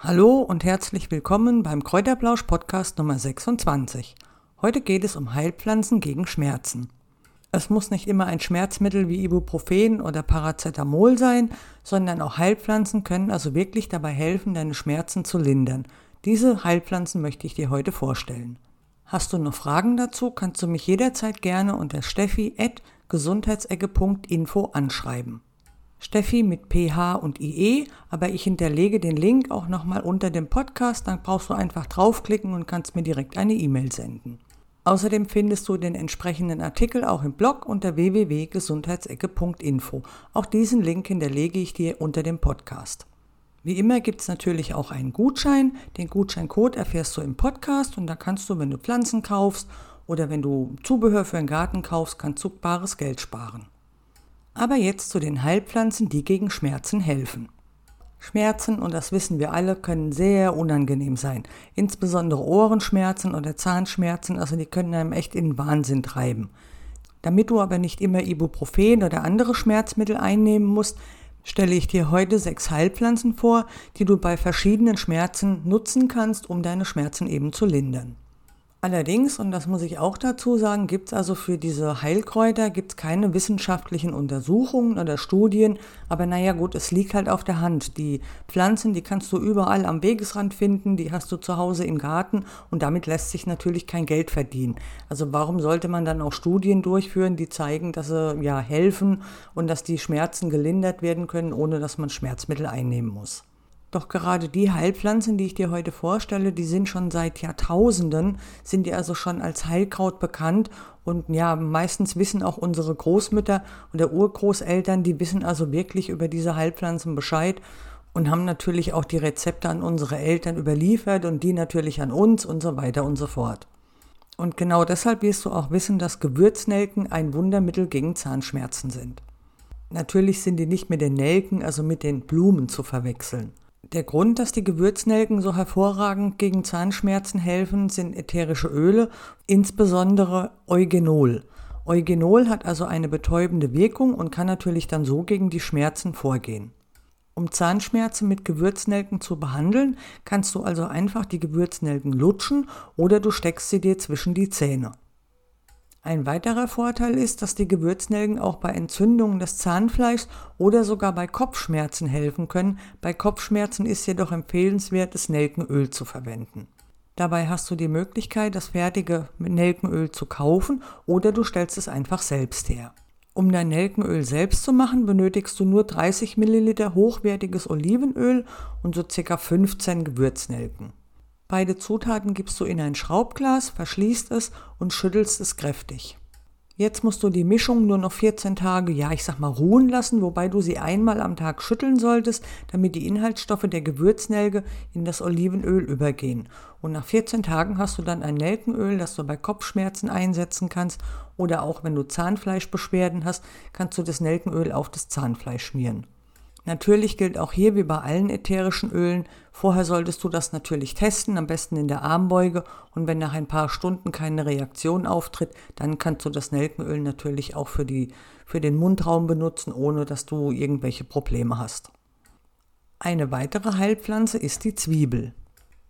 Hallo und herzlich willkommen beim Kräuterblausch Podcast Nummer 26. Heute geht es um Heilpflanzen gegen Schmerzen. Es muss nicht immer ein Schmerzmittel wie Ibuprofen oder Paracetamol sein, sondern auch Heilpflanzen können also wirklich dabei helfen, deine Schmerzen zu lindern. Diese Heilpflanzen möchte ich dir heute vorstellen. Hast du noch Fragen dazu, kannst du mich jederzeit gerne unter steffi.gesundheitsecke.info anschreiben. Steffi mit PH und IE, aber ich hinterlege den Link auch nochmal unter dem Podcast, dann brauchst du einfach draufklicken und kannst mir direkt eine E-Mail senden. Außerdem findest du den entsprechenden Artikel auch im Blog unter www.gesundheitsecke.info. Auch diesen Link hinterlege ich dir unter dem Podcast. Wie immer gibt es natürlich auch einen Gutschein. Den Gutscheincode erfährst du im Podcast und da kannst du, wenn du Pflanzen kaufst oder wenn du Zubehör für einen Garten kaufst, kannst du bares Geld sparen. Aber jetzt zu den Heilpflanzen, die gegen Schmerzen helfen. Schmerzen, und das wissen wir alle, können sehr unangenehm sein. Insbesondere Ohrenschmerzen oder Zahnschmerzen, also die können einem echt in den Wahnsinn treiben. Damit du aber nicht immer Ibuprofen oder andere Schmerzmittel einnehmen musst, stelle ich dir heute sechs Heilpflanzen vor, die du bei verschiedenen Schmerzen nutzen kannst, um deine Schmerzen eben zu lindern. Allerdings, und das muss ich auch dazu sagen, gibt es also für diese Heilkräuter gibt's keine wissenschaftlichen Untersuchungen oder Studien. Aber naja gut, es liegt halt auf der Hand. Die Pflanzen, die kannst du überall am Wegesrand finden, die hast du zu Hause im Garten und damit lässt sich natürlich kein Geld verdienen. Also warum sollte man dann auch Studien durchführen, die zeigen, dass sie ja helfen und dass die Schmerzen gelindert werden können, ohne dass man Schmerzmittel einnehmen muss. Doch gerade die Heilpflanzen, die ich dir heute vorstelle, die sind schon seit Jahrtausenden, sind die also schon als Heilkraut bekannt. Und ja, meistens wissen auch unsere Großmütter oder Urgroßeltern, die wissen also wirklich über diese Heilpflanzen Bescheid und haben natürlich auch die Rezepte an unsere Eltern überliefert und die natürlich an uns und so weiter und so fort. Und genau deshalb wirst du auch wissen, dass Gewürznelken ein Wundermittel gegen Zahnschmerzen sind. Natürlich sind die nicht mit den Nelken, also mit den Blumen zu verwechseln. Der Grund, dass die Gewürznelken so hervorragend gegen Zahnschmerzen helfen, sind ätherische Öle, insbesondere Eugenol. Eugenol hat also eine betäubende Wirkung und kann natürlich dann so gegen die Schmerzen vorgehen. Um Zahnschmerzen mit Gewürznelken zu behandeln, kannst du also einfach die Gewürznelken lutschen oder du steckst sie dir zwischen die Zähne. Ein weiterer Vorteil ist, dass die Gewürznelken auch bei Entzündungen des Zahnfleischs oder sogar bei Kopfschmerzen helfen können. Bei Kopfschmerzen ist jedoch empfehlenswert, das Nelkenöl zu verwenden. Dabei hast du die Möglichkeit, das fertige Nelkenöl zu kaufen oder du stellst es einfach selbst her. Um dein Nelkenöl selbst zu machen, benötigst du nur 30 Milliliter hochwertiges Olivenöl und so ca. 15 Gewürznelken. Beide Zutaten gibst du in ein Schraubglas, verschließt es und schüttelst es kräftig. Jetzt musst du die Mischung nur noch 14 Tage, ja, ich sag mal, ruhen lassen, wobei du sie einmal am Tag schütteln solltest, damit die Inhaltsstoffe der Gewürznelke in das Olivenöl übergehen. Und nach 14 Tagen hast du dann ein Nelkenöl, das du bei Kopfschmerzen einsetzen kannst oder auch wenn du Zahnfleischbeschwerden hast, kannst du das Nelkenöl auf das Zahnfleisch schmieren. Natürlich gilt auch hier wie bei allen ätherischen Ölen, vorher solltest du das natürlich testen, am besten in der Armbeuge und wenn nach ein paar Stunden keine Reaktion auftritt, dann kannst du das Nelkenöl natürlich auch für, die, für den Mundraum benutzen, ohne dass du irgendwelche Probleme hast. Eine weitere Heilpflanze ist die Zwiebel.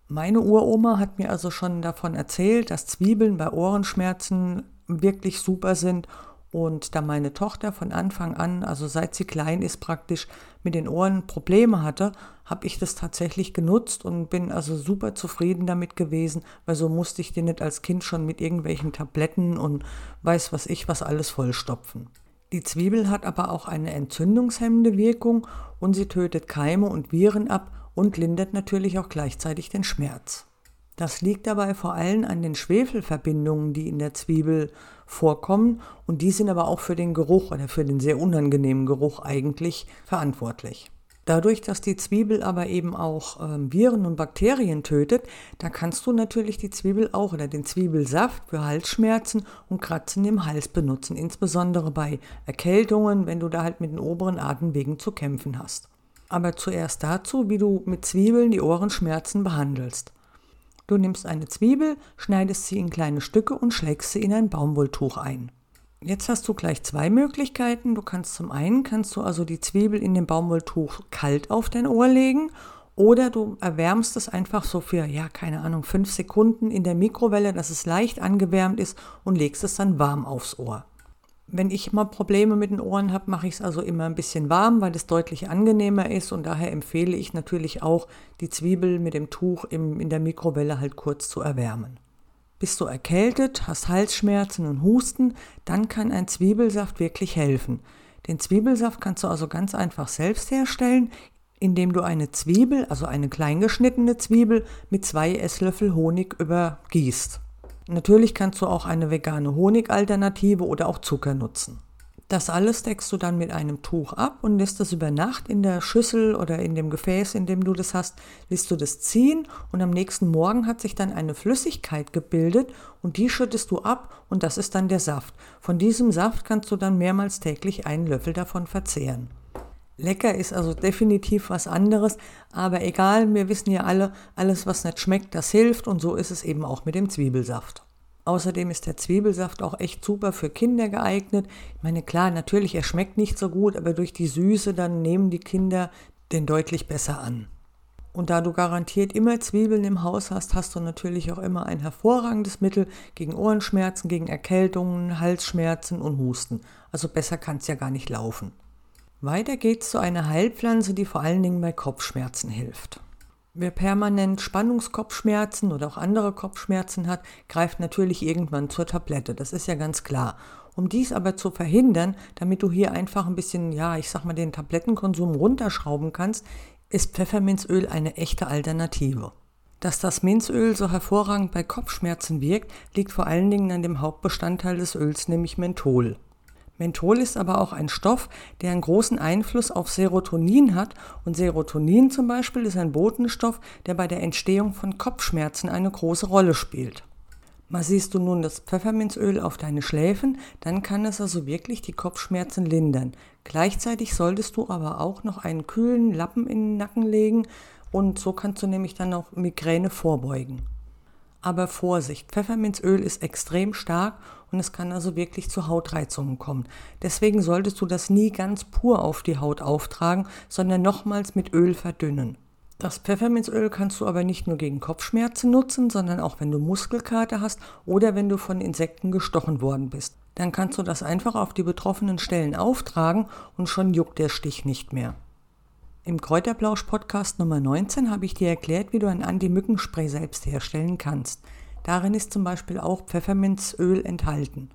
Meine Uroma hat mir also schon davon erzählt, dass Zwiebeln bei Ohrenschmerzen wirklich super sind und da meine Tochter von Anfang an, also seit sie klein ist, praktisch mit den Ohren Probleme hatte, habe ich das tatsächlich genutzt und bin also super zufrieden damit gewesen, weil so musste ich die nicht als Kind schon mit irgendwelchen Tabletten und weiß was ich was alles vollstopfen. Die Zwiebel hat aber auch eine entzündungshemmende Wirkung und sie tötet Keime und Viren ab und lindert natürlich auch gleichzeitig den Schmerz. Das liegt dabei vor allem an den Schwefelverbindungen, die in der Zwiebel vorkommen und die sind aber auch für den Geruch oder für den sehr unangenehmen Geruch eigentlich verantwortlich. Dadurch, dass die Zwiebel aber eben auch ähm, Viren und Bakterien tötet, da kannst du natürlich die Zwiebel auch oder den Zwiebelsaft für Halsschmerzen und Kratzen im Hals benutzen, insbesondere bei Erkältungen, wenn du da halt mit den oberen Atemwegen zu kämpfen hast. Aber zuerst dazu, wie du mit Zwiebeln die Ohrenschmerzen behandelst. Du nimmst eine Zwiebel, schneidest sie in kleine Stücke und schlägst sie in ein Baumwolltuch ein. Jetzt hast du gleich zwei Möglichkeiten. Du kannst zum einen kannst du also die Zwiebel in dem Baumwolltuch kalt auf dein Ohr legen Oder du erwärmst es einfach so für, ja, keine Ahnung, fünf Sekunden in der Mikrowelle, dass es leicht angewärmt ist und legst es dann warm aufs Ohr. Wenn ich mal Probleme mit den Ohren habe, mache ich es also immer ein bisschen warm, weil es deutlich angenehmer ist und daher empfehle ich natürlich auch, die Zwiebel mit dem Tuch im, in der Mikrowelle halt kurz zu erwärmen. Bist du erkältet, hast Halsschmerzen und Husten, dann kann ein Zwiebelsaft wirklich helfen. Den Zwiebelsaft kannst du also ganz einfach selbst herstellen, indem du eine Zwiebel, also eine kleingeschnittene Zwiebel, mit zwei Esslöffel Honig übergießt. Natürlich kannst du auch eine vegane Honigalternative oder auch Zucker nutzen. Das alles deckst du dann mit einem Tuch ab und lässt das über Nacht in der Schüssel oder in dem Gefäß, in dem du das hast, lässt du das ziehen und am nächsten Morgen hat sich dann eine Flüssigkeit gebildet und die schüttest du ab und das ist dann der Saft. Von diesem Saft kannst du dann mehrmals täglich einen Löffel davon verzehren. Lecker ist also definitiv was anderes, aber egal, wir wissen ja alle, alles was nicht schmeckt, das hilft und so ist es eben auch mit dem Zwiebelsaft. Außerdem ist der Zwiebelsaft auch echt super für Kinder geeignet. Ich meine, klar, natürlich, er schmeckt nicht so gut, aber durch die Süße dann nehmen die Kinder den deutlich besser an. Und da du garantiert immer Zwiebeln im Haus hast, hast du natürlich auch immer ein hervorragendes Mittel gegen Ohrenschmerzen, gegen Erkältungen, Halsschmerzen und Husten. Also besser kann es ja gar nicht laufen. Weiter geht's zu einer Heilpflanze, die vor allen Dingen bei Kopfschmerzen hilft. Wer permanent Spannungskopfschmerzen oder auch andere Kopfschmerzen hat, greift natürlich irgendwann zur Tablette. Das ist ja ganz klar. Um dies aber zu verhindern, damit du hier einfach ein bisschen, ja, ich sag mal, den Tablettenkonsum runterschrauben kannst, ist Pfefferminzöl eine echte Alternative. Dass das Minzöl so hervorragend bei Kopfschmerzen wirkt, liegt vor allen Dingen an dem Hauptbestandteil des Öls, nämlich Menthol. Menthol ist aber auch ein Stoff, der einen großen Einfluss auf Serotonin hat und Serotonin zum Beispiel ist ein Botenstoff, der bei der Entstehung von Kopfschmerzen eine große Rolle spielt. Mal siehst du nun das Pfefferminzöl auf deine Schläfen, dann kann es also wirklich die Kopfschmerzen lindern. Gleichzeitig solltest du aber auch noch einen kühlen Lappen in den Nacken legen und so kannst du nämlich dann auch Migräne vorbeugen. Aber Vorsicht, Pfefferminzöl ist extrem stark und es kann also wirklich zu Hautreizungen kommen. Deswegen solltest du das nie ganz pur auf die Haut auftragen, sondern nochmals mit Öl verdünnen. Das Pfefferminzöl kannst du aber nicht nur gegen Kopfschmerzen nutzen, sondern auch wenn du Muskelkater hast oder wenn du von Insekten gestochen worden bist. Dann kannst du das einfach auf die betroffenen Stellen auftragen und schon juckt der Stich nicht mehr. Im Kräuterblausch-Podcast Nummer 19 habe ich dir erklärt, wie du ein Anti-Mückenspray selbst herstellen kannst. Darin ist zum Beispiel auch Pfefferminzöl enthalten.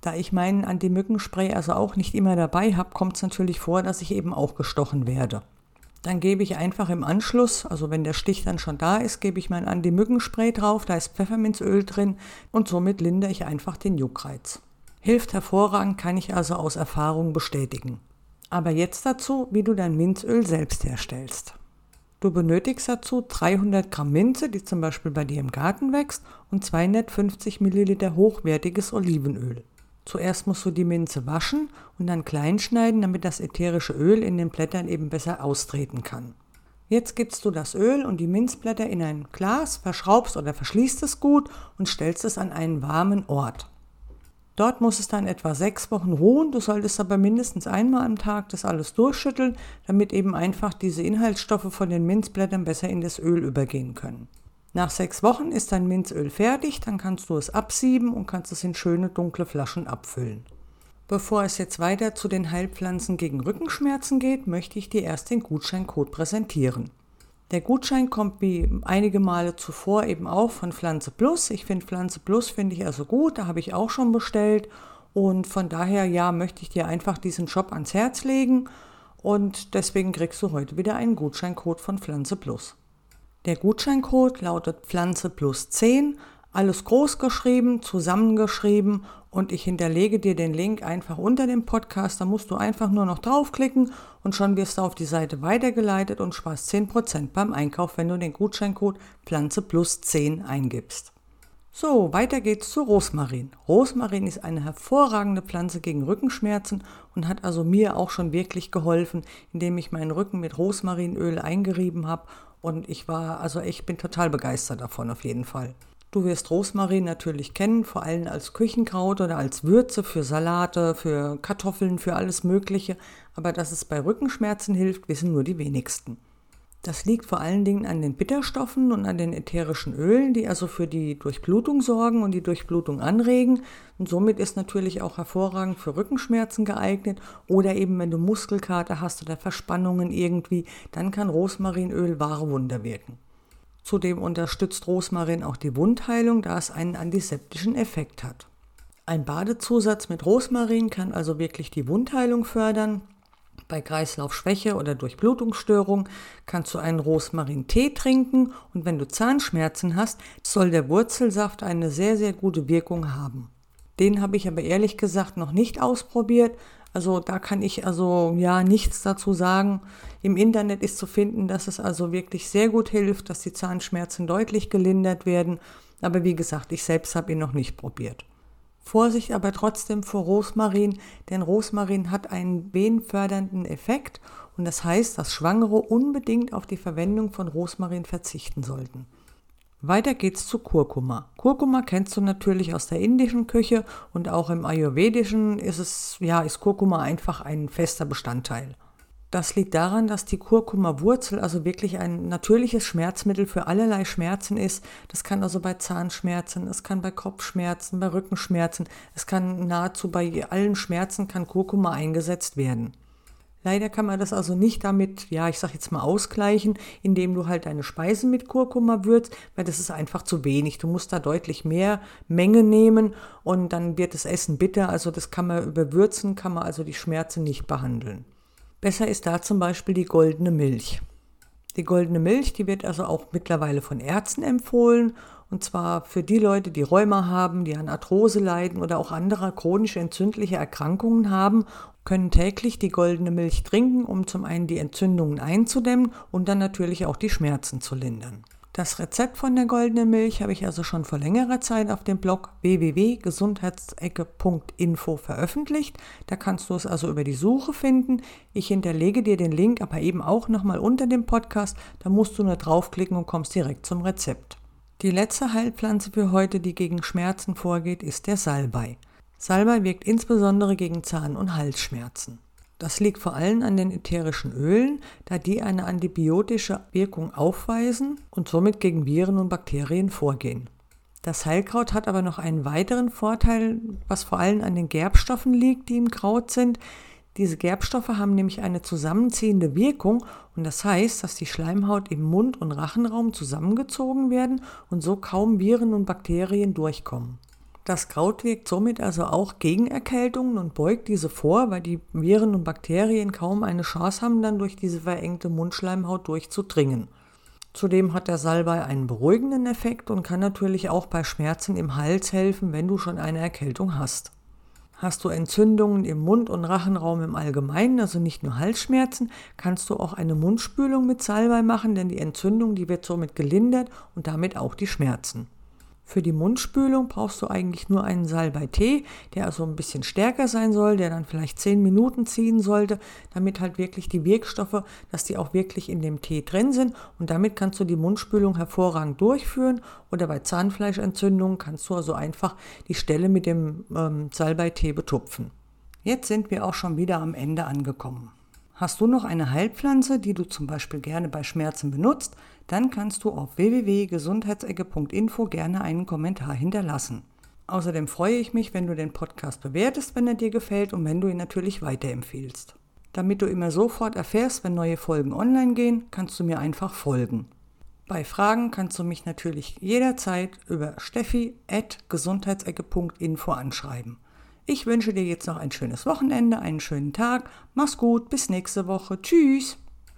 Da ich meinen Anti-Mückenspray also auch nicht immer dabei habe, kommt es natürlich vor, dass ich eben auch gestochen werde. Dann gebe ich einfach im Anschluss, also wenn der Stich dann schon da ist, gebe ich mein Anti-Mückenspray drauf, da ist Pfefferminzöl drin und somit lindere ich einfach den Juckreiz. Hilft hervorragend, kann ich also aus Erfahrung bestätigen. Aber jetzt dazu, wie du dein Minzöl selbst herstellst. Du benötigst dazu 300 Gramm Minze, die zum Beispiel bei dir im Garten wächst, und 250 Milliliter hochwertiges Olivenöl. Zuerst musst du die Minze waschen und dann klein schneiden, damit das ätherische Öl in den Blättern eben besser austreten kann. Jetzt gibst du das Öl und die Minzblätter in ein Glas, verschraubst oder verschließt es gut und stellst es an einen warmen Ort. Dort muss es dann etwa sechs Wochen ruhen. Du solltest aber mindestens einmal am Tag das alles durchschütteln, damit eben einfach diese Inhaltsstoffe von den Minzblättern besser in das Öl übergehen können. Nach sechs Wochen ist dein Minzöl fertig, dann kannst du es absieben und kannst es in schöne dunkle Flaschen abfüllen. Bevor es jetzt weiter zu den Heilpflanzen gegen Rückenschmerzen geht, möchte ich dir erst den Gutscheincode präsentieren. Der Gutschein kommt wie einige Male zuvor eben auch von Pflanze Plus. Ich finde Pflanze Plus finde ich also gut, da habe ich auch schon bestellt und von daher ja möchte ich dir einfach diesen Shop ans Herz legen und deswegen kriegst du heute wieder einen Gutscheincode von Pflanze Plus. Der Gutscheincode lautet Pflanze Plus 10 alles groß geschrieben, zusammengeschrieben und ich hinterlege dir den Link einfach unter dem Podcast. Da musst du einfach nur noch draufklicken und schon wirst du auf die Seite weitergeleitet und sparst 10% beim Einkauf, wenn du den Gutscheincode Pflanze plus 10 eingibst. So, weiter geht's zu Rosmarin. Rosmarin ist eine hervorragende Pflanze gegen Rückenschmerzen und hat also mir auch schon wirklich geholfen, indem ich meinen Rücken mit Rosmarinöl eingerieben habe und ich war, also ich bin total begeistert davon auf jeden Fall. Du wirst Rosmarin natürlich kennen, vor allem als Küchenkraut oder als Würze für Salate, für Kartoffeln, für alles Mögliche. Aber dass es bei Rückenschmerzen hilft, wissen nur die wenigsten. Das liegt vor allen Dingen an den Bitterstoffen und an den ätherischen Ölen, die also für die Durchblutung sorgen und die Durchblutung anregen. Und somit ist natürlich auch hervorragend für Rückenschmerzen geeignet oder eben wenn du Muskelkater hast oder Verspannungen irgendwie, dann kann Rosmarinöl wahre Wunder wirken. Zudem unterstützt Rosmarin auch die Wundheilung, da es einen antiseptischen Effekt hat. Ein Badezusatz mit Rosmarin kann also wirklich die Wundheilung fördern bei Kreislaufschwäche oder Durchblutungsstörung kannst du einen Rosmarin-Tee trinken und wenn du Zahnschmerzen hast, soll der Wurzelsaft eine sehr, sehr gute Wirkung haben. Den habe ich aber ehrlich gesagt noch nicht ausprobiert. Also da kann ich also ja nichts dazu sagen. Im Internet ist zu finden, dass es also wirklich sehr gut hilft, dass die Zahnschmerzen deutlich gelindert werden. Aber wie gesagt, ich selbst habe ihn noch nicht probiert. Vorsicht aber trotzdem vor Rosmarin, denn Rosmarin hat einen venenfördernden Effekt und das heißt, dass Schwangere unbedingt auf die Verwendung von Rosmarin verzichten sollten. Weiter geht's zu Kurkuma. Kurkuma kennst du natürlich aus der indischen Küche und auch im ayurvedischen ist es ja ist Kurkuma einfach ein fester Bestandteil. Das liegt daran, dass die Kurkuma-Wurzel also wirklich ein natürliches Schmerzmittel für allerlei Schmerzen ist. Das kann also bei Zahnschmerzen, es kann bei Kopfschmerzen, bei Rückenschmerzen, es kann nahezu bei allen Schmerzen kann Kurkuma eingesetzt werden. Leider kann man das also nicht damit, ja, ich sag jetzt mal ausgleichen, indem du halt deine Speisen mit Kurkuma würzt, weil das ist einfach zu wenig. Du musst da deutlich mehr Menge nehmen und dann wird das Essen bitter. Also das kann man überwürzen, kann man also die Schmerzen nicht behandeln. Besser ist da zum Beispiel die goldene Milch. Die goldene Milch, die wird also auch mittlerweile von Ärzten empfohlen. Und zwar für die Leute, die Rheuma haben, die an Arthrose leiden oder auch andere chronisch entzündliche Erkrankungen haben, können täglich die goldene Milch trinken, um zum einen die Entzündungen einzudämmen und dann natürlich auch die Schmerzen zu lindern. Das Rezept von der goldenen Milch habe ich also schon vor längerer Zeit auf dem Blog www.gesundheitsecke.info veröffentlicht. Da kannst du es also über die Suche finden. Ich hinterlege dir den Link aber eben auch nochmal unter dem Podcast. Da musst du nur draufklicken und kommst direkt zum Rezept. Die letzte Heilpflanze für heute, die gegen Schmerzen vorgeht, ist der Salbei. Salbei wirkt insbesondere gegen Zahn- und Halsschmerzen. Das liegt vor allem an den ätherischen Ölen, da die eine antibiotische Wirkung aufweisen und somit gegen Viren und Bakterien vorgehen. Das Heilkraut hat aber noch einen weiteren Vorteil, was vor allem an den Gerbstoffen liegt, die im Kraut sind. Diese Gerbstoffe haben nämlich eine zusammenziehende Wirkung und das heißt, dass die Schleimhaut im Mund- und Rachenraum zusammengezogen werden und so kaum Viren und Bakterien durchkommen. Das Kraut wirkt somit also auch gegen Erkältungen und beugt diese vor, weil die Viren und Bakterien kaum eine Chance haben, dann durch diese verengte Mundschleimhaut durchzudringen. Zudem hat der Salbei einen beruhigenden Effekt und kann natürlich auch bei Schmerzen im Hals helfen, wenn du schon eine Erkältung hast. Hast du Entzündungen im Mund- und Rachenraum im Allgemeinen, also nicht nur Halsschmerzen, kannst du auch eine Mundspülung mit Salbei machen, denn die Entzündung, die wird somit gelindert und damit auch die Schmerzen. Für die Mundspülung brauchst du eigentlich nur einen Salbei-Tee, der also ein bisschen stärker sein soll, der dann vielleicht 10 Minuten ziehen sollte, damit halt wirklich die Wirkstoffe, dass die auch wirklich in dem Tee drin sind und damit kannst du die Mundspülung hervorragend durchführen oder bei Zahnfleischentzündungen kannst du also einfach die Stelle mit dem ähm, Salbei-Tee betupfen. Jetzt sind wir auch schon wieder am Ende angekommen. Hast du noch eine Heilpflanze, die du zum Beispiel gerne bei Schmerzen benutzt, dann kannst du auf www.gesundheitsecke.info gerne einen Kommentar hinterlassen. Außerdem freue ich mich, wenn du den Podcast bewertest, wenn er dir gefällt und wenn du ihn natürlich weiterempfiehlst. Damit du immer sofort erfährst, wenn neue Folgen online gehen, kannst du mir einfach folgen. Bei Fragen kannst du mich natürlich jederzeit über steffi.gesundheitsecke.info anschreiben. Ich wünsche dir jetzt noch ein schönes Wochenende, einen schönen Tag. Mach's gut, bis nächste Woche. Tschüss.